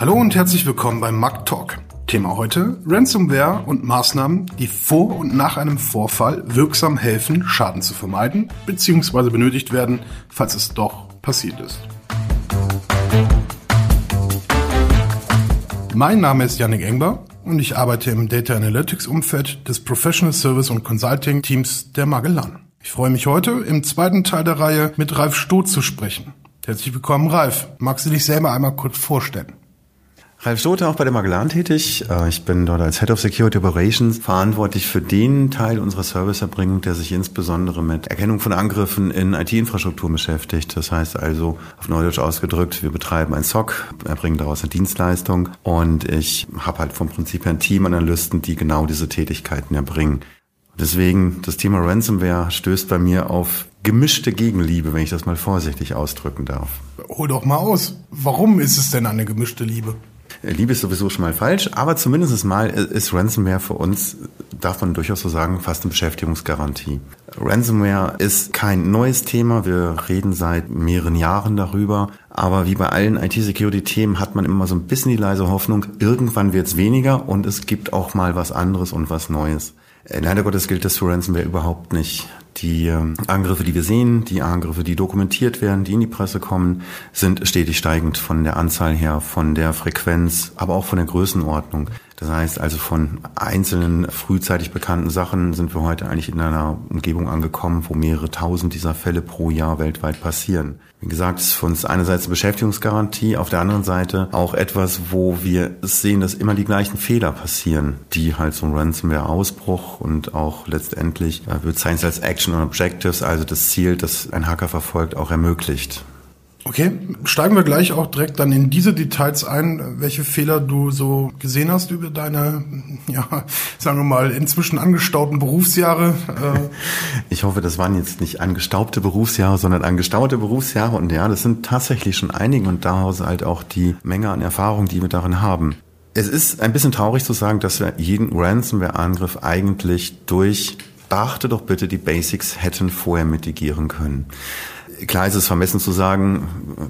Hallo und herzlich willkommen beim Mac Talk. Thema heute Ransomware und Maßnahmen, die vor und nach einem Vorfall wirksam helfen, Schaden zu vermeiden bzw. benötigt werden, falls es doch passiert ist. Mein Name ist Yannick Engber und ich arbeite im Data Analytics Umfeld des Professional Service und Consulting Teams der Magellan. Ich freue mich heute im zweiten Teil der Reihe mit Ralf Stoth zu sprechen. Herzlich willkommen, Ralf. Magst du dich selber einmal kurz vorstellen? Ralf Stote, auch bei der Magellan tätig. Äh, ich bin dort als Head of Security Operations verantwortlich für den Teil unserer Serviceerbringung, der sich insbesondere mit Erkennung von Angriffen in IT-Infrastruktur beschäftigt. Das heißt also, auf Neudeutsch ausgedrückt, wir betreiben ein SOC, erbringen daraus eine Dienstleistung und ich habe halt vom Prinzip her ein Team Analysten, die genau diese Tätigkeiten erbringen. Deswegen, das Thema Ransomware stößt bei mir auf gemischte Gegenliebe, wenn ich das mal vorsichtig ausdrücken darf. Hol doch mal aus. Warum ist es denn eine gemischte Liebe? Liebe ist sowieso schon mal falsch, aber zumindest mal ist Ransomware für uns, darf man durchaus so sagen, fast eine Beschäftigungsgarantie. Ransomware ist kein neues Thema, wir reden seit mehreren Jahren darüber, aber wie bei allen IT-Security-Themen hat man immer so ein bisschen die leise Hoffnung, irgendwann wird es weniger und es gibt auch mal was anderes und was Neues. Äh, leider Gottes gilt das für Ransomware überhaupt nicht. Die ähm, Angriffe, die wir sehen, die Angriffe, die dokumentiert werden, die in die Presse kommen, sind stetig steigend von der Anzahl her, von der Frequenz, aber auch von der Größenordnung. Das heißt also von einzelnen frühzeitig bekannten Sachen sind wir heute eigentlich in einer Umgebung angekommen, wo mehrere tausend dieser Fälle pro Jahr weltweit passieren. Wie gesagt, ist für uns einerseits eine Beschäftigungsgarantie, auf der anderen Seite auch etwas, wo wir sehen, dass immer die gleichen Fehler passieren, die halt so ein Ransomware-Ausbruch und auch letztendlich äh, wird Science als Action und Objectives, also das Ziel, das ein Hacker verfolgt, auch ermöglicht. Okay, steigen wir gleich auch direkt dann in diese Details ein, welche Fehler du so gesehen hast über deine, ja, sagen wir mal, inzwischen angestauten Berufsjahre. Äh. Ich hoffe, das waren jetzt nicht angestaubte Berufsjahre, sondern angestaute Berufsjahre. Und ja, das sind tatsächlich schon einige und daraus halt auch die Menge an Erfahrung, die wir darin haben. Es ist ein bisschen traurig zu sagen, dass wir jeden Ransomware-Angriff eigentlich durch beachte doch bitte die Basics hätten vorher mitigieren können. Klar ist es vermessen zu sagen,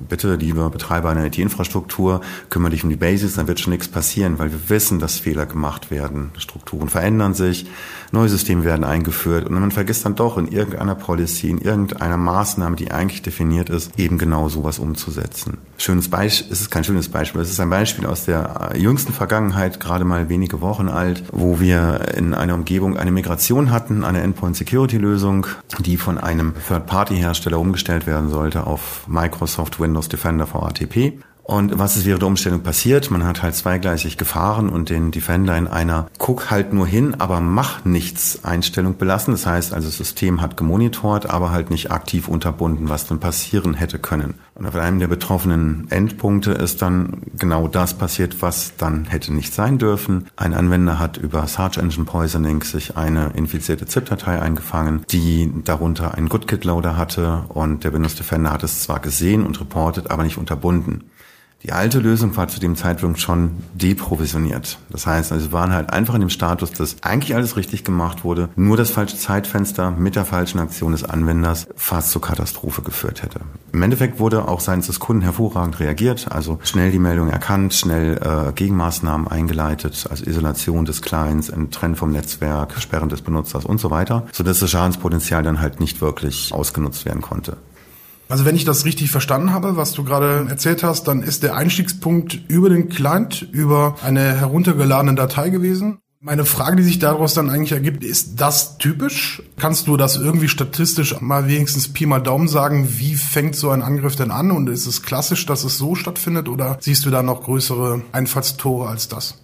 bitte, lieber Betreiber einer IT-Infrastruktur, kümmere dich um die Basics, dann wird schon nichts passieren, weil wir wissen, dass Fehler gemacht werden. Strukturen verändern sich, neue Systeme werden eingeführt und man vergisst dann doch in irgendeiner Policy, in irgendeiner Maßnahme, die eigentlich definiert ist, eben genau sowas umzusetzen. Schönes Beispiel, es ist kein schönes Beispiel, es ist ein Beispiel aus der jüngsten Vergangenheit, gerade mal wenige Wochen alt, wo wir in einer Umgebung eine Migration hatten, eine Endpoint-Security-Lösung, die von einem Third-Party-Hersteller umgestellt werden sollte auf Microsoft Windows Defender VATP. Und was ist während der Umstellung passiert? Man hat halt zweigleisig gefahren und den Defender in einer Guck halt nur hin, aber mach nichts Einstellung belassen. Das heißt also, das System hat gemonitort, aber halt nicht aktiv unterbunden, was dann passieren hätte können. Und auf einem der betroffenen Endpunkte ist dann genau das passiert, was dann hätte nicht sein dürfen. Ein Anwender hat über Search Engine Poisoning sich eine infizierte ZIP-Datei eingefangen, die darunter einen GoodKit-Loader hatte und der Windows Defender hat es zwar gesehen und reportet, aber nicht unterbunden. Die alte Lösung war zu dem Zeitpunkt schon deprovisioniert. Das heißt, also waren halt einfach in dem Status, dass eigentlich alles richtig gemacht wurde, nur das falsche Zeitfenster mit der falschen Aktion des Anwenders fast zur Katastrophe geführt hätte. Im Endeffekt wurde auch seitens des Kunden hervorragend reagiert, also schnell die Meldung erkannt, schnell äh, Gegenmaßnahmen eingeleitet, also Isolation des Clients, Trennen vom Netzwerk, Sperren des Benutzers und so weiter, sodass das Schadenspotenzial dann halt nicht wirklich ausgenutzt werden konnte. Also wenn ich das richtig verstanden habe, was du gerade erzählt hast, dann ist der Einstiegspunkt über den Client, über eine heruntergeladene Datei gewesen. Meine Frage, die sich daraus dann eigentlich ergibt, ist das typisch? Kannst du das irgendwie statistisch mal wenigstens Pi mal Daumen sagen, wie fängt so ein Angriff denn an? Und ist es klassisch, dass es so stattfindet oder siehst du da noch größere Einfallstore als das?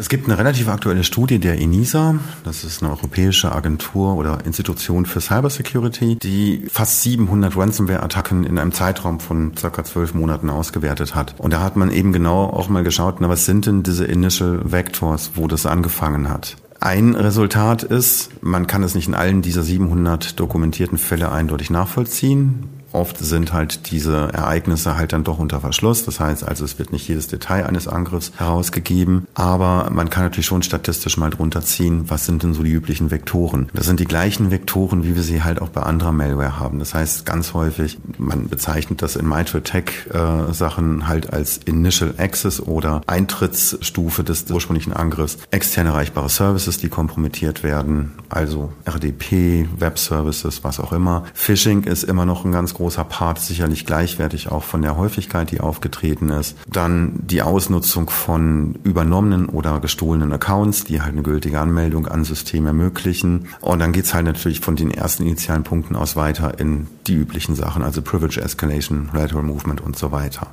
Es gibt eine relativ aktuelle Studie der ENISA, das ist eine europäische Agentur oder Institution für Cybersecurity, die fast 700 Ransomware-Attacken in einem Zeitraum von circa zwölf Monaten ausgewertet hat. Und da hat man eben genau auch mal geschaut, na, was sind denn diese Initial Vectors, wo das angefangen hat. Ein Resultat ist, man kann es nicht in allen dieser 700 dokumentierten Fälle eindeutig nachvollziehen. Oft sind halt diese Ereignisse halt dann doch unter Verschluss. Das heißt also, es wird nicht jedes Detail eines Angriffs herausgegeben, aber man kann natürlich schon statistisch mal drunter ziehen, was sind denn so die üblichen Vektoren. Das sind die gleichen Vektoren, wie wir sie halt auch bei anderer Malware haben. Das heißt ganz häufig, man bezeichnet das in Mitral Tech äh, Sachen halt als Initial Access oder Eintrittsstufe des ursprünglichen Angriffs. Extern erreichbare Services, die kompromittiert werden, also RDP, Web Services, was auch immer. Phishing ist immer noch ein ganz großer Part, sicherlich gleichwertig auch von der Häufigkeit, die aufgetreten ist. Dann die Ausnutzung von übernommenen oder gestohlenen Accounts, die halt eine gültige Anmeldung an System ermöglichen. Und dann geht's halt natürlich von den ersten initialen Punkten aus weiter in die üblichen Sachen, also Privilege Escalation, Lateral Movement und so weiter.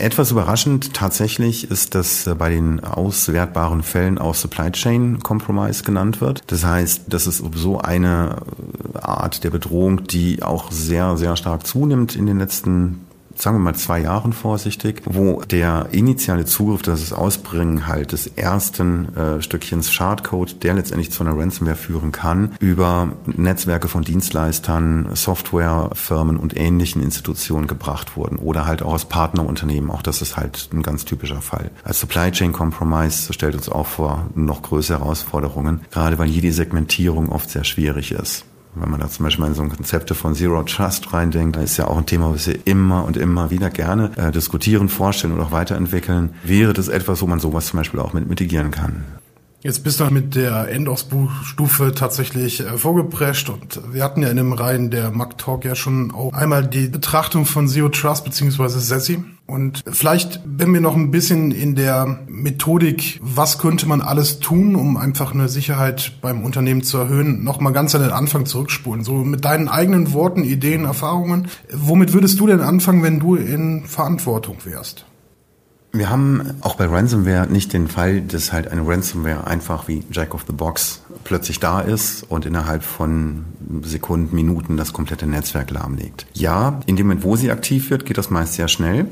Etwas überraschend tatsächlich ist, dass bei den auswertbaren Fällen auch Supply Chain Compromise genannt wird. Das heißt, das ist so eine Art der Bedrohung, die auch sehr, sehr stark zunimmt in den letzten sagen wir mal zwei Jahren vorsichtig, wo der initiale Zugriff, das Ausbringen halt des ersten äh, Stückchens Schadcode, der letztendlich zu einer Ransomware führen kann, über Netzwerke von Dienstleistern, Softwarefirmen und ähnlichen Institutionen gebracht wurden oder halt auch aus Partnerunternehmen. Auch das ist halt ein ganz typischer Fall. Als Supply Chain Compromise stellt uns auch vor noch größere Herausforderungen, gerade weil hier die Segmentierung oft sehr schwierig ist. Wenn man da zum Beispiel in so Konzepte von Zero Trust reindenkt, da ist ja auch ein Thema, was wir immer und immer wieder gerne äh, diskutieren, vorstellen und auch weiterentwickeln. Wäre das etwas, wo man sowas zum Beispiel auch mit mitigieren kann? Jetzt bist du mit der Endausstufe tatsächlich äh, vorgeprescht und wir hatten ja in dem Reihen der Mac Talk ja schon auch einmal die Betrachtung von Zero Trust beziehungsweise SESI. Und vielleicht, wenn wir noch ein bisschen in der Methodik, was könnte man alles tun, um einfach eine Sicherheit beim Unternehmen zu erhöhen, noch mal ganz an den Anfang zurückspulen. So mit deinen eigenen Worten, Ideen, Erfahrungen. Womit würdest du denn anfangen, wenn du in Verantwortung wärst? Wir haben auch bei Ransomware nicht den Fall, dass halt eine Ransomware einfach wie Jack of the Box plötzlich da ist und innerhalb von Sekunden, Minuten das komplette Netzwerk lahmlegt. Ja, in dem Moment, wo sie aktiv wird, geht das meist sehr schnell.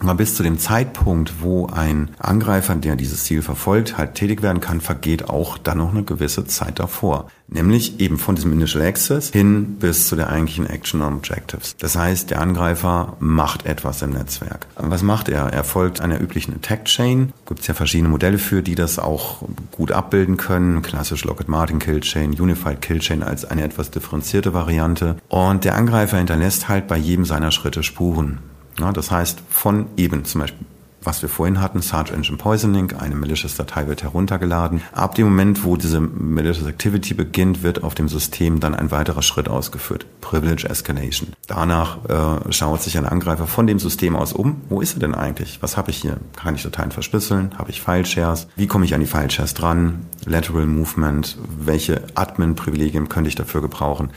Aber bis zu dem Zeitpunkt, wo ein Angreifer, der dieses Ziel verfolgt, halt tätig werden kann, vergeht auch dann noch eine gewisse Zeit davor. Nämlich eben von diesem Initial Access hin bis zu der eigentlichen Action Objectives. Das heißt, der Angreifer macht etwas im Netzwerk. Was macht er? Er folgt einer üblichen Attack Chain. Gibt es ja verschiedene Modelle für, die das auch gut abbilden können. Klassisch Lockheed Martin Kill Chain, Unified Kill Chain als eine etwas differenzierte Variante. Und der Angreifer hinterlässt halt bei jedem seiner Schritte Spuren. Ja, das heißt, von eben zum Beispiel was wir vorhin hatten, Search Engine Poisoning, eine malicious-Datei wird heruntergeladen. Ab dem Moment, wo diese malicious Activity beginnt, wird auf dem System dann ein weiterer Schritt ausgeführt, Privilege Escalation. Danach äh, schaut sich ein Angreifer von dem System aus um, wo ist er denn eigentlich? Was habe ich hier? Kann ich Dateien verschlüsseln? Habe ich File-Shares? Wie komme ich an die File-Shares dran? Lateral Movement? Welche Admin-Privilegien könnte ich dafür gebrauchen?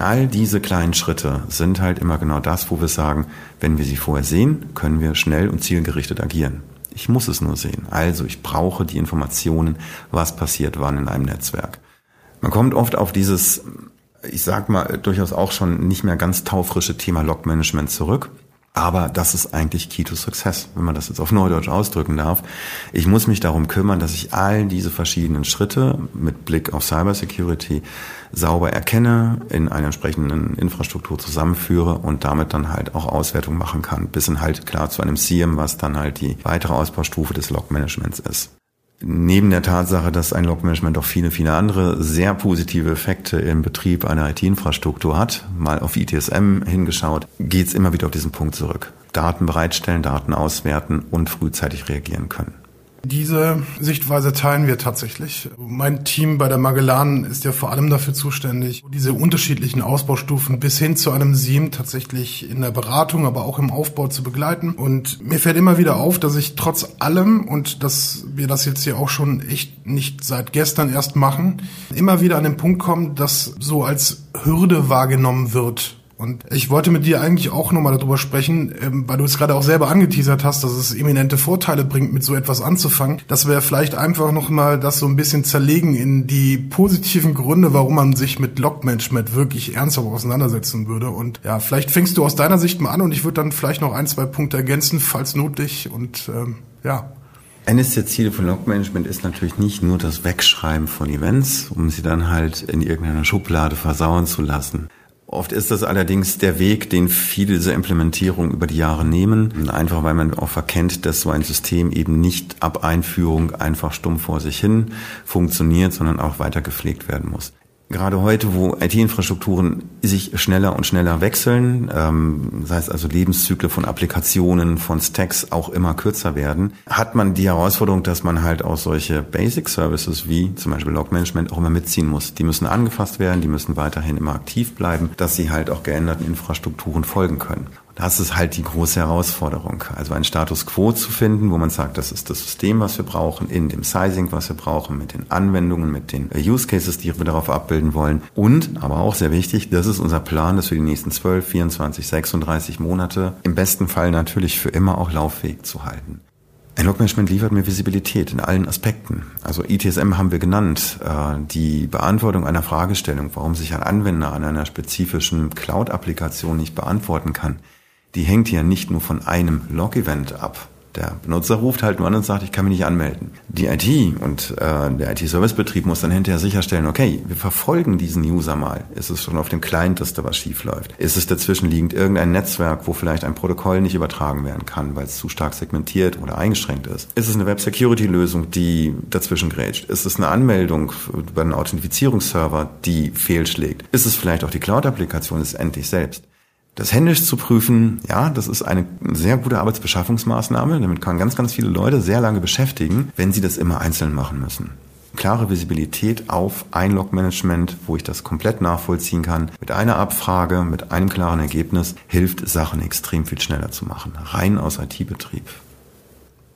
All diese kleinen Schritte sind halt immer genau das, wo wir sagen, wenn wir sie vorher sehen, können wir schnell und zielgerichtet agieren. Ich muss es nur sehen. Also ich brauche die Informationen, was passiert wann in einem Netzwerk. Man kommt oft auf dieses, ich sag mal, durchaus auch schon nicht mehr ganz taufrische Thema Log-Management zurück. Aber das ist eigentlich Key to Success, wenn man das jetzt auf Neudeutsch ausdrücken darf. Ich muss mich darum kümmern, dass ich all diese verschiedenen Schritte mit Blick auf Cybersecurity sauber erkenne, in einer entsprechenden Infrastruktur zusammenführe und damit dann halt auch Auswertung machen kann, bis hin halt klar zu einem SIEM, was dann halt die weitere Ausbaustufe des Log-Managements ist neben der Tatsache, dass ein Log-Management auch viele, viele andere sehr positive Effekte im Betrieb einer IT-Infrastruktur hat, mal auf ITSM hingeschaut, geht es immer wieder auf diesen Punkt zurück. Daten bereitstellen, Daten auswerten und frühzeitig reagieren können. Diese Sichtweise teilen wir tatsächlich. Mein Team bei der Magellan ist ja vor allem dafür zuständig, diese unterschiedlichen Ausbaustufen bis hin zu einem SIEM tatsächlich in der Beratung, aber auch im Aufbau zu begleiten. Und mir fällt immer wieder auf, dass ich trotz allem und dass wir das jetzt hier auch schon echt nicht seit gestern erst machen, immer wieder an den Punkt kommen, dass so als Hürde wahrgenommen wird, und ich wollte mit dir eigentlich auch nochmal darüber sprechen, ähm, weil du es gerade auch selber angeteasert hast, dass es eminente Vorteile bringt, mit so etwas anzufangen, dass wir vielleicht einfach nochmal das so ein bisschen zerlegen in die positiven Gründe, warum man sich mit Log-Management wirklich ernsthaft auseinandersetzen würde. Und ja, vielleicht fängst du aus deiner Sicht mal an und ich würde dann vielleicht noch ein, zwei Punkte ergänzen, falls nötig. Und ähm, ja, eines der Ziele von Log-Management ist natürlich nicht nur das Wegschreiben von Events, um sie dann halt in irgendeiner Schublade versauern zu lassen. Oft ist das allerdings der Weg, den viele dieser Implementierungen über die Jahre nehmen, einfach weil man auch verkennt, dass so ein System eben nicht ab Einführung einfach stumm vor sich hin funktioniert, sondern auch weiter gepflegt werden muss. Gerade heute, wo IT-Infrastrukturen sich schneller und schneller wechseln, ähm, das heißt also Lebenszyklen von Applikationen, von Stacks auch immer kürzer werden, hat man die Herausforderung, dass man halt auch solche Basic Services wie zum Beispiel Log Management auch immer mitziehen muss. Die müssen angefasst werden, die müssen weiterhin immer aktiv bleiben, dass sie halt auch geänderten Infrastrukturen folgen können. Das ist halt die große Herausforderung. Also einen Status quo zu finden, wo man sagt, das ist das System, was wir brauchen, in dem Sizing, was wir brauchen, mit den Anwendungen, mit den Use Cases, die wir darauf abbilden wollen. Und, aber auch sehr wichtig, das ist unser Plan, das für die nächsten 12, 24, 36 Monate im besten Fall natürlich für immer auch lauffähig zu halten. Ein Logmanagement liefert mir Visibilität in allen Aspekten. Also ITSM haben wir genannt. Äh, die Beantwortung einer Fragestellung, warum sich ein Anwender an einer spezifischen Cloud-Applikation nicht beantworten kann, die hängt ja nicht nur von einem Log-Event ab. Der Benutzer ruft halt nur an und sagt, ich kann mich nicht anmelden. Die IT und äh, der IT-Service-Betrieb muss dann hinterher sicherstellen, okay, wir verfolgen diesen User mal. Ist es schon auf dem Client, dass da was schief läuft? Ist es dazwischenliegend irgendein Netzwerk, wo vielleicht ein Protokoll nicht übertragen werden kann, weil es zu stark segmentiert oder eingeschränkt ist? Ist es eine Web-Security-Lösung, die dazwischen grätscht? Ist es eine Anmeldung über einen Authentifizierungsserver, die fehlschlägt? Ist es vielleicht auch die Cloud-Applikation endlich selbst? Das händisch zu prüfen, ja, das ist eine sehr gute Arbeitsbeschaffungsmaßnahme. Damit kann ganz, ganz viele Leute sehr lange beschäftigen, wenn sie das immer einzeln machen müssen. Klare Visibilität auf Einlog-Management, wo ich das komplett nachvollziehen kann, mit einer Abfrage, mit einem klaren Ergebnis, hilft Sachen extrem viel schneller zu machen. Rein aus IT-Betrieb.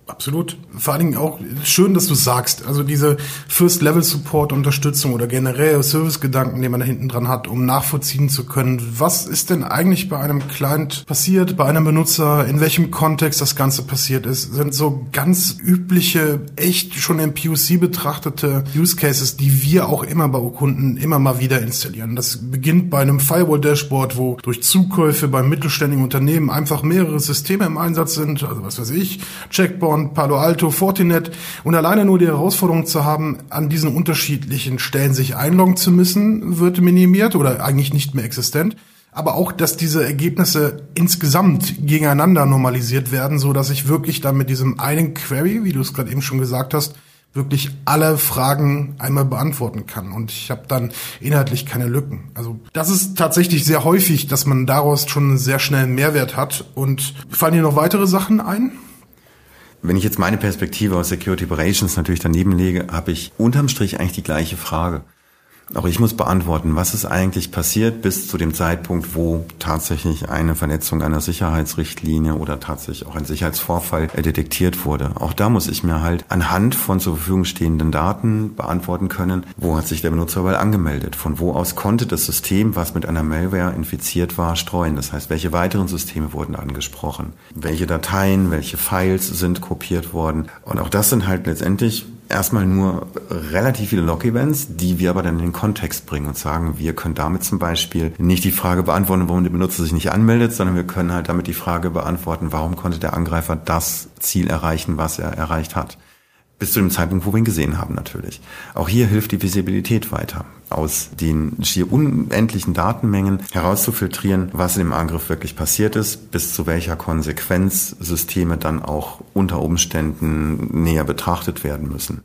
Absolut. Vor allen Dingen auch schön, dass du sagst, also diese First-Level-Support-Unterstützung oder generell Service-Gedanken, den man da hinten dran hat, um nachvollziehen zu können, was ist denn eigentlich bei einem Client passiert, bei einem Benutzer, in welchem Kontext das Ganze passiert ist, sind so ganz übliche, echt schon im POC betrachtete Use Cases, die wir auch immer bei Kunden immer mal wieder installieren. Das beginnt bei einem Firewall-Dashboard, wo durch Zukäufe bei mittelständigen Unternehmen einfach mehrere Systeme im Einsatz sind, also was weiß ich, Checkpoint, Cisco Palo Alto, Fortinet und alleine nur die Herausforderung zu haben, an diesen unterschiedlichen Stellen sich einloggen zu müssen, wird minimiert oder eigentlich nicht mehr existent. Aber auch, dass diese Ergebnisse insgesamt gegeneinander normalisiert werden, so dass ich wirklich dann mit diesem einen Query, wie du es gerade eben schon gesagt hast, wirklich alle Fragen einmal beantworten kann. Und ich habe dann inhaltlich keine Lücken. Also das ist tatsächlich sehr häufig, dass man daraus schon einen sehr schnellen Mehrwert hat. Und fallen dir noch weitere Sachen ein? Wenn ich jetzt meine Perspektive aus Security Operations natürlich daneben lege, habe ich unterm Strich eigentlich die gleiche Frage. Auch ich muss beantworten, was ist eigentlich passiert bis zu dem Zeitpunkt, wo tatsächlich eine Verletzung einer Sicherheitsrichtlinie oder tatsächlich auch ein Sicherheitsvorfall detektiert wurde. Auch da muss ich mir halt anhand von zur Verfügung stehenden Daten beantworten können, wo hat sich der Benutzer überall angemeldet, von wo aus konnte das System, was mit einer Malware infiziert war, streuen. Das heißt, welche weiteren Systeme wurden angesprochen, welche Dateien, welche Files sind kopiert worden. Und auch das sind halt letztendlich erstmal nur relativ viele Log-Events, die wir aber dann in den Kontext bringen und sagen, wir können damit zum Beispiel nicht die Frage beantworten, warum der Benutzer sich nicht anmeldet, sondern wir können halt damit die Frage beantworten, warum konnte der Angreifer das Ziel erreichen, was er erreicht hat. Bis zu dem Zeitpunkt, wo wir ihn gesehen haben natürlich. Auch hier hilft die Visibilität weiter, aus den schier unendlichen Datenmengen herauszufiltrieren, was in dem Angriff wirklich passiert ist, bis zu welcher Konsequenz Systeme dann auch unter Umständen näher betrachtet werden müssen.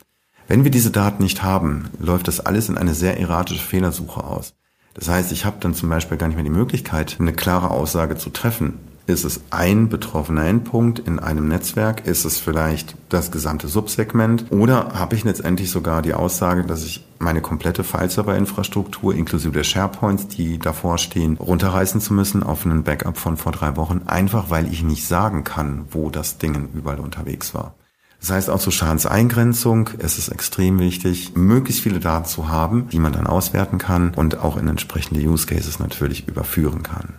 Wenn wir diese Daten nicht haben, läuft das alles in eine sehr erratische Fehlersuche aus. Das heißt, ich habe dann zum Beispiel gar nicht mehr die Möglichkeit, eine klare Aussage zu treffen. Ist es ein betroffener Endpunkt in einem Netzwerk? Ist es vielleicht das gesamte Subsegment? Oder habe ich letztendlich sogar die Aussage, dass ich meine komplette Fileserver-Infrastruktur inklusive der SharePoints, die davor stehen, runterreißen zu müssen auf einen Backup von vor drei Wochen, einfach weil ich nicht sagen kann, wo das Ding überall unterwegs war. Das heißt auch zur Schadenseingrenzung ist es extrem wichtig, möglichst viele Daten zu haben, die man dann auswerten kann und auch in entsprechende Use Cases natürlich überführen kann.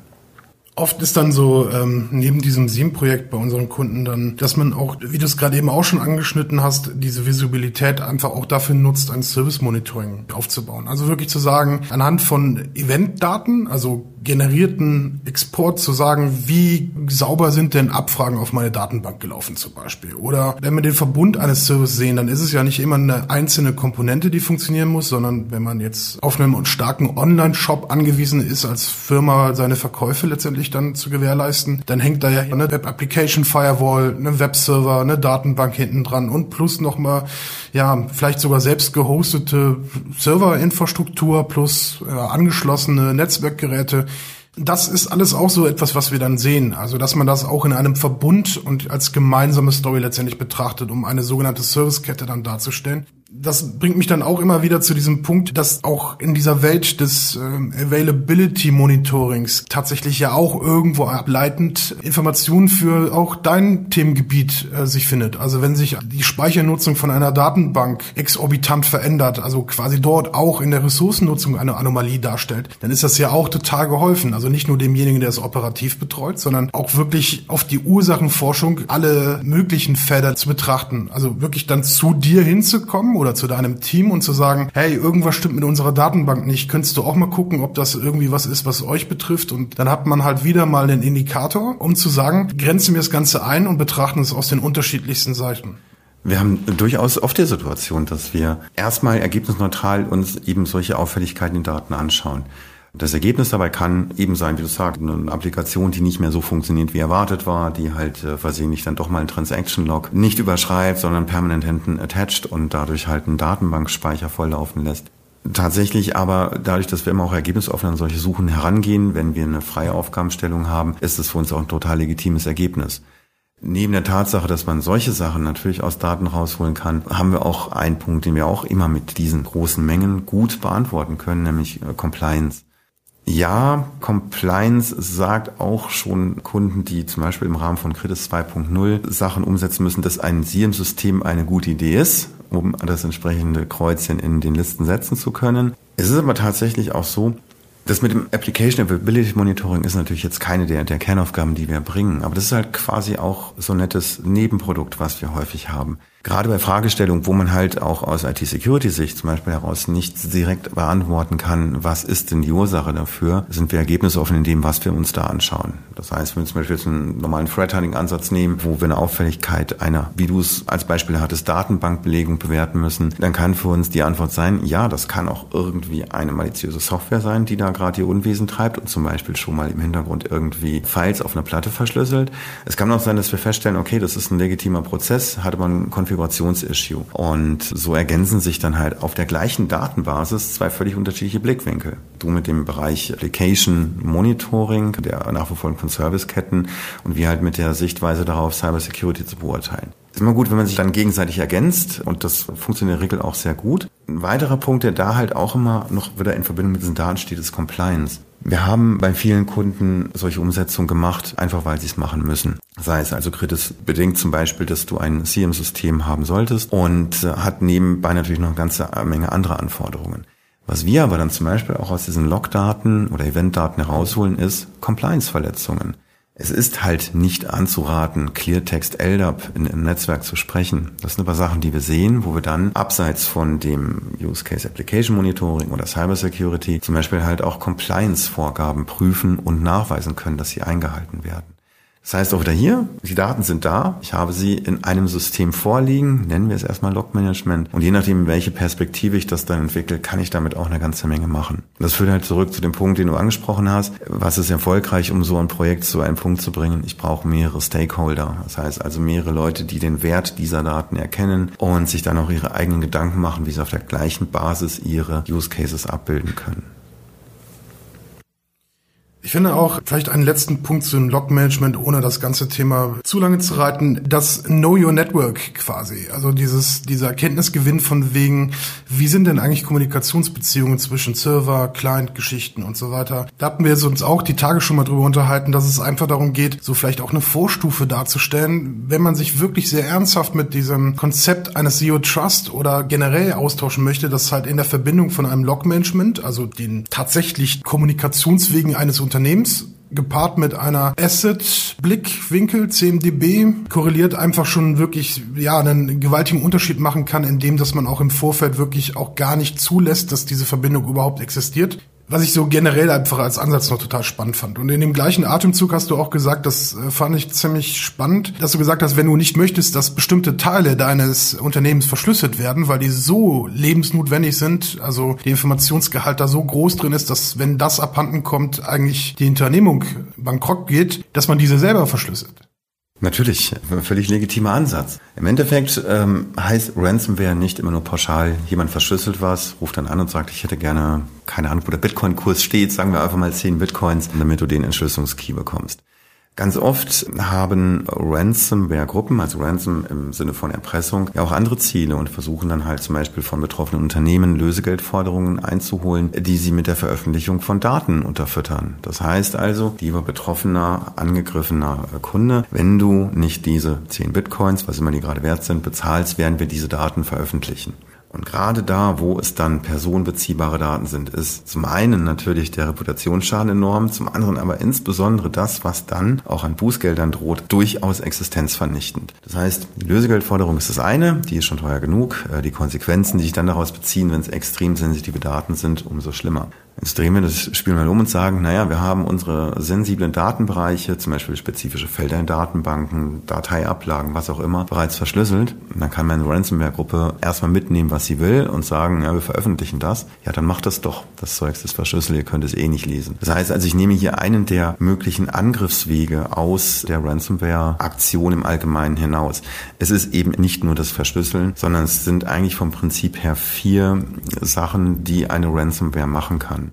Oft ist dann so, ähm, neben diesem SIEM-Projekt bei unseren Kunden dann, dass man auch, wie du es gerade eben auch schon angeschnitten hast, diese Visibilität einfach auch dafür nutzt, ein Service-Monitoring aufzubauen. Also wirklich zu sagen, anhand von Eventdaten, also generierten Export zu sagen, wie sauber sind denn Abfragen auf meine Datenbank gelaufen zum Beispiel. Oder wenn wir den Verbund eines Services sehen, dann ist es ja nicht immer eine einzelne Komponente, die funktionieren muss, sondern wenn man jetzt auf einen starken Online-Shop angewiesen ist, als Firma seine Verkäufe letztendlich dann zu gewährleisten, dann hängt da ja eine Web Application Firewall, eine Webserver, eine Datenbank hinten dran und plus nochmal, ja, vielleicht sogar selbst gehostete Serverinfrastruktur plus äh, angeschlossene Netzwerkgeräte das ist alles auch so etwas, was wir dann sehen. Also, dass man das auch in einem Verbund und als gemeinsame Story letztendlich betrachtet, um eine sogenannte Servicekette dann darzustellen das bringt mich dann auch immer wieder zu diesem Punkt, dass auch in dieser Welt des äh, Availability Monitorings tatsächlich ja auch irgendwo ableitend Informationen für auch dein Themengebiet äh, sich findet. Also wenn sich die Speichernutzung von einer Datenbank exorbitant verändert, also quasi dort auch in der Ressourcennutzung eine Anomalie darstellt, dann ist das ja auch total geholfen. Also nicht nur demjenigen, der es operativ betreut, sondern auch wirklich auf die Ursachenforschung alle möglichen Felder zu betrachten. Also wirklich dann zu dir hinzukommen oder zu deinem Team und zu sagen, hey, irgendwas stimmt mit unserer Datenbank nicht. Könntest du auch mal gucken, ob das irgendwie was ist, was euch betrifft? Und dann hat man halt wieder mal einen Indikator, um zu sagen, grenzen wir das Ganze ein und betrachten es aus den unterschiedlichsten Seiten. Wir haben durchaus oft die Situation, dass wir erstmal ergebnisneutral uns eben solche Auffälligkeiten in Daten anschauen. Das Ergebnis dabei kann eben sein, wie du sagst, eine Applikation, die nicht mehr so funktioniert, wie erwartet war, die halt äh, versehentlich dann doch mal einen Transaction-Log nicht überschreibt, sondern permanent hinten attached und dadurch halt einen Datenbankspeicher volllaufen lässt. Tatsächlich aber dadurch, dass wir immer auch ergebnisoffen an solche Suchen herangehen, wenn wir eine freie Aufgabenstellung haben, ist es für uns auch ein total legitimes Ergebnis. Neben der Tatsache, dass man solche Sachen natürlich aus Daten rausholen kann, haben wir auch einen Punkt, den wir auch immer mit diesen großen Mengen gut beantworten können, nämlich äh, Compliance. Ja, Compliance sagt auch schon Kunden, die zum Beispiel im Rahmen von Credit 2.0 Sachen umsetzen müssen, dass ein SIEM-System eine gute Idee ist, um das entsprechende Kreuzchen in den Listen setzen zu können. Es ist aber tatsächlich auch so, das mit dem Application Availability Monitoring ist natürlich jetzt keine der, der Kernaufgaben, die wir bringen, aber das ist halt quasi auch so ein nettes Nebenprodukt, was wir häufig haben. Gerade bei Fragestellungen, wo man halt auch aus IT-Security-Sicht zum Beispiel heraus nicht direkt beantworten kann, was ist denn die Ursache dafür, sind wir ergebnisoffen in dem, was wir uns da anschauen. Das heißt, wenn wir zum Beispiel jetzt einen normalen Threat-Hunting-Ansatz nehmen, wo wir eine Auffälligkeit einer, wie du es als Beispiel hattest, Datenbankbelegung bewerten müssen, dann kann für uns die Antwort sein, ja, das kann auch irgendwie eine maliziöse Software sein, die da gerade ihr Unwesen treibt und zum Beispiel schon mal im Hintergrund irgendwie Files auf einer Platte verschlüsselt. Es kann auch sein, dass wir feststellen, okay, das ist ein legitimer Prozess, hatte man Konfigurationsissue. Und so ergänzen sich dann halt auf der gleichen Datenbasis zwei völlig unterschiedliche Blickwinkel. Du mit dem Bereich Application Monitoring, der Nachverfolgung von Serviceketten und wir halt mit der Sichtweise darauf, Cybersecurity zu beurteilen. Ist immer gut, wenn man sich dann gegenseitig ergänzt und das funktioniert in der Regel auch sehr gut. Ein weiterer Punkt, der da halt auch immer noch wieder in Verbindung mit diesen Daten steht, ist Compliance. Wir haben bei vielen Kunden solche Umsetzungen gemacht, einfach weil sie es machen müssen. Sei es also kritisch bedingt zum Beispiel, dass du ein CM-System haben solltest und äh, hat nebenbei natürlich noch eine ganze Menge anderer Anforderungen. Was wir aber dann zum Beispiel auch aus diesen Logdaten oder Eventdaten herausholen, ist Compliance-Verletzungen. Es ist halt nicht anzuraten, Cleartext LDAP in, im Netzwerk zu sprechen. Das sind aber Sachen, die wir sehen, wo wir dann abseits von dem Use Case Application Monitoring oder Cyber Security zum Beispiel halt auch Compliance-Vorgaben prüfen und nachweisen können, dass sie eingehalten werden. Das heißt auch wieder hier, die Daten sind da. Ich habe sie in einem System vorliegen, nennen wir es erstmal Log-Management. Und je nachdem, welche Perspektive ich das dann entwickle, kann ich damit auch eine ganze Menge machen. Das führt halt zurück zu dem Punkt, den du angesprochen hast. Was ist erfolgreich, um so ein Projekt zu einem Punkt zu bringen? Ich brauche mehrere Stakeholder. Das heißt also mehrere Leute, die den Wert dieser Daten erkennen und sich dann auch ihre eigenen Gedanken machen, wie sie auf der gleichen Basis ihre Use Cases abbilden können. Ich finde auch vielleicht einen letzten Punkt zum Log-Management, ohne das ganze Thema zu lange zu reiten, das Know Your Network quasi. Also dieses, dieser Erkenntnisgewinn von wegen, wie sind denn eigentlich Kommunikationsbeziehungen zwischen Server, Client-Geschichten und so weiter. Da hatten wir uns auch die Tage schon mal drüber unterhalten, dass es einfach darum geht, so vielleicht auch eine Vorstufe darzustellen, wenn man sich wirklich sehr ernsthaft mit diesem Konzept eines Zero Trust oder generell austauschen möchte, dass halt in der Verbindung von einem Log-Management, also den tatsächlich Kommunikationswegen eines Unternehmens gepaart mit einer Asset-Blickwinkel, CMDB, korreliert einfach schon wirklich, ja, einen gewaltigen Unterschied machen kann, indem dass man auch im Vorfeld wirklich auch gar nicht zulässt, dass diese Verbindung überhaupt existiert was ich so generell einfach als Ansatz noch total spannend fand. Und in dem gleichen Atemzug hast du auch gesagt, das äh, fand ich ziemlich spannend, dass du gesagt hast, wenn du nicht möchtest, dass bestimmte Teile deines Unternehmens verschlüsselt werden, weil die so lebensnotwendig sind, also der Informationsgehalt da so groß drin ist, dass wenn das abhanden kommt, eigentlich die Unternehmung bankrott geht, dass man diese selber verschlüsselt. Natürlich, völlig legitimer Ansatz. Im Endeffekt ähm, heißt Ransomware nicht immer nur pauschal, jemand verschlüsselt was, ruft dann an und sagt, ich hätte gerne, keine Ahnung, wo der Bitcoin-Kurs steht, sagen wir einfach mal 10 Bitcoins, damit du den Entschlüsselungskey bekommst. Ganz oft haben Ransomware-Gruppen, also Ransom im Sinne von Erpressung, ja auch andere Ziele und versuchen dann halt zum Beispiel von betroffenen Unternehmen Lösegeldforderungen einzuholen, die sie mit der Veröffentlichung von Daten unterfüttern. Das heißt also, lieber betroffener, angegriffener Kunde, wenn du nicht diese 10 Bitcoins, was immer die gerade wert sind, bezahlst, werden wir diese Daten veröffentlichen. Und gerade da, wo es dann personenbeziehbare Daten sind, ist zum einen natürlich der Reputationsschaden enorm, zum anderen aber insbesondere das, was dann auch an Bußgeldern droht, durchaus existenzvernichtend. Das heißt, die Lösegeldforderung ist das eine, die ist schon teuer genug. Äh, die Konsequenzen, die sich dann daraus beziehen, wenn es extrem sensitive Daten sind, umso schlimmer. Jetzt drehen wir das Spiel mal um und sagen, naja, wir haben unsere sensiblen Datenbereiche, zum Beispiel spezifische Felder in Datenbanken, Dateiablagen, was auch immer, bereits verschlüsselt. Und dann kann meine Ransomware-Gruppe erstmal mitnehmen, was sie will und sagen, ja, wir veröffentlichen das. Ja, dann macht das doch. Das Zeugs ist verschlüsselt, ihr könnt es eh nicht lesen. Das heißt also, ich nehme hier einen der möglichen Angriffswege aus der Ransomware-Aktion im Allgemeinen hinaus. Es ist eben nicht nur das Verschlüsseln, sondern es sind eigentlich vom Prinzip her vier Sachen, die eine Ransomware machen kann.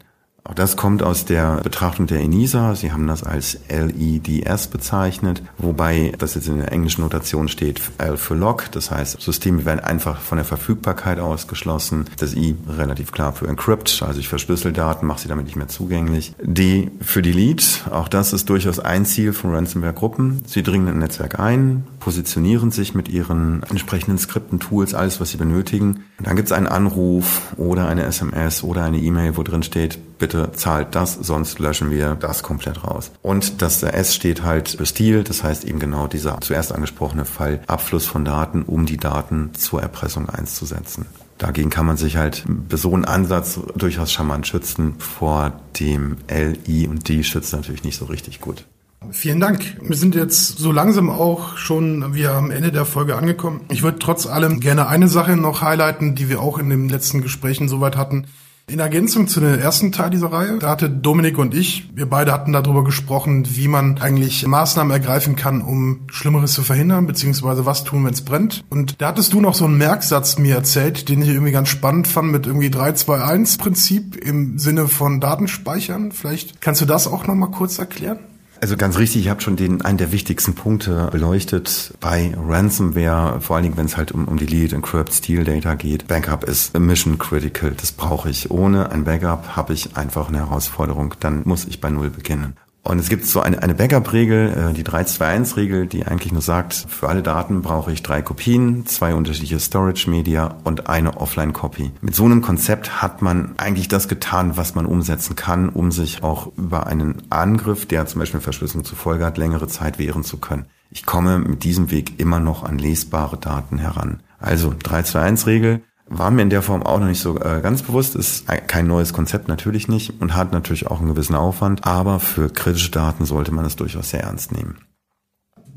Auch das kommt aus der Betrachtung der ENISA. Sie haben das als LEDS bezeichnet, wobei das jetzt in der englischen Notation steht L für Lock. Das heißt, Systeme werden einfach von der Verfügbarkeit ausgeschlossen. Das I relativ klar für Encrypt, also ich verschlüssel Daten, mache sie damit nicht mehr zugänglich. D für Delete. Auch das ist durchaus ein Ziel von Ransomware-Gruppen. Sie dringen in ein Netzwerk ein, positionieren sich mit ihren entsprechenden Skripten, Tools, alles, was sie benötigen. Und dann gibt es einen Anruf oder eine SMS oder eine E-Mail, wo drin steht, bitte zahlt das, sonst löschen wir das komplett raus. Und das S steht halt für Stil, das heißt eben genau dieser zuerst angesprochene Fall Abfluss von Daten, um die Daten zur Erpressung einzusetzen. Dagegen kann man sich halt bei so einem Ansatz durchaus charmant schützen. Vor dem L, I und D schützt natürlich nicht so richtig gut. Vielen Dank. Wir sind jetzt so langsam auch schon wieder am Ende der Folge angekommen. Ich würde trotz allem gerne eine Sache noch highlighten, die wir auch in den letzten Gesprächen soweit hatten. In Ergänzung zu dem ersten Teil dieser Reihe, da hatte Dominik und ich, wir beide hatten darüber gesprochen, wie man eigentlich Maßnahmen ergreifen kann, um Schlimmeres zu verhindern, beziehungsweise was tun, wenn es brennt. Und da hattest du noch so einen Merksatz mir erzählt, den ich irgendwie ganz spannend fand mit irgendwie 3-2-1-Prinzip im Sinne von Datenspeichern. Vielleicht kannst du das auch noch mal kurz erklären? Also ganz richtig, ich habe schon den einen der wichtigsten Punkte beleuchtet bei Ransomware, vor allen Dingen, wenn es halt um, um die Lead Encrypt Steal Data geht. Backup ist mission critical, das brauche ich. Ohne ein Backup habe ich einfach eine Herausforderung, dann muss ich bei Null beginnen. Und es gibt so eine, eine Backup-Regel, äh, die 321-Regel, die eigentlich nur sagt, für alle Daten brauche ich drei Kopien, zwei unterschiedliche Storage-Media und eine Offline-Copy. Mit so einem Konzept hat man eigentlich das getan, was man umsetzen kann, um sich auch über einen Angriff, der zum Beispiel Verschlüsselung zur Folge hat, längere Zeit wehren zu können. Ich komme mit diesem Weg immer noch an lesbare Daten heran. Also 321-Regel, war mir in der Form auch noch nicht so äh, ganz bewusst. Ist kein neues Konzept natürlich nicht und hat natürlich auch einen gewissen Aufwand, aber für kritische Daten sollte man es durchaus sehr ernst nehmen.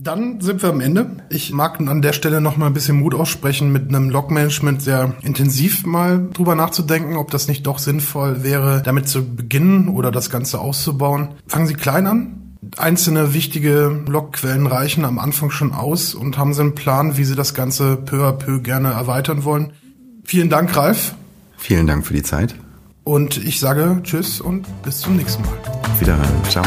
Dann sind wir am Ende. Ich mag an der Stelle noch mal ein bisschen Mut aussprechen, mit einem Log-Management sehr intensiv mal drüber nachzudenken, ob das nicht doch sinnvoll wäre, damit zu beginnen oder das Ganze auszubauen. Fangen Sie klein an. Einzelne wichtige Logquellen reichen am Anfang schon aus und haben Sie einen Plan, wie Sie das Ganze peu à peu gerne erweitern wollen. Vielen Dank, Ralf. Vielen Dank für die Zeit. Und ich sage Tschüss und bis zum nächsten Mal. Auf Wiederhören. Ciao.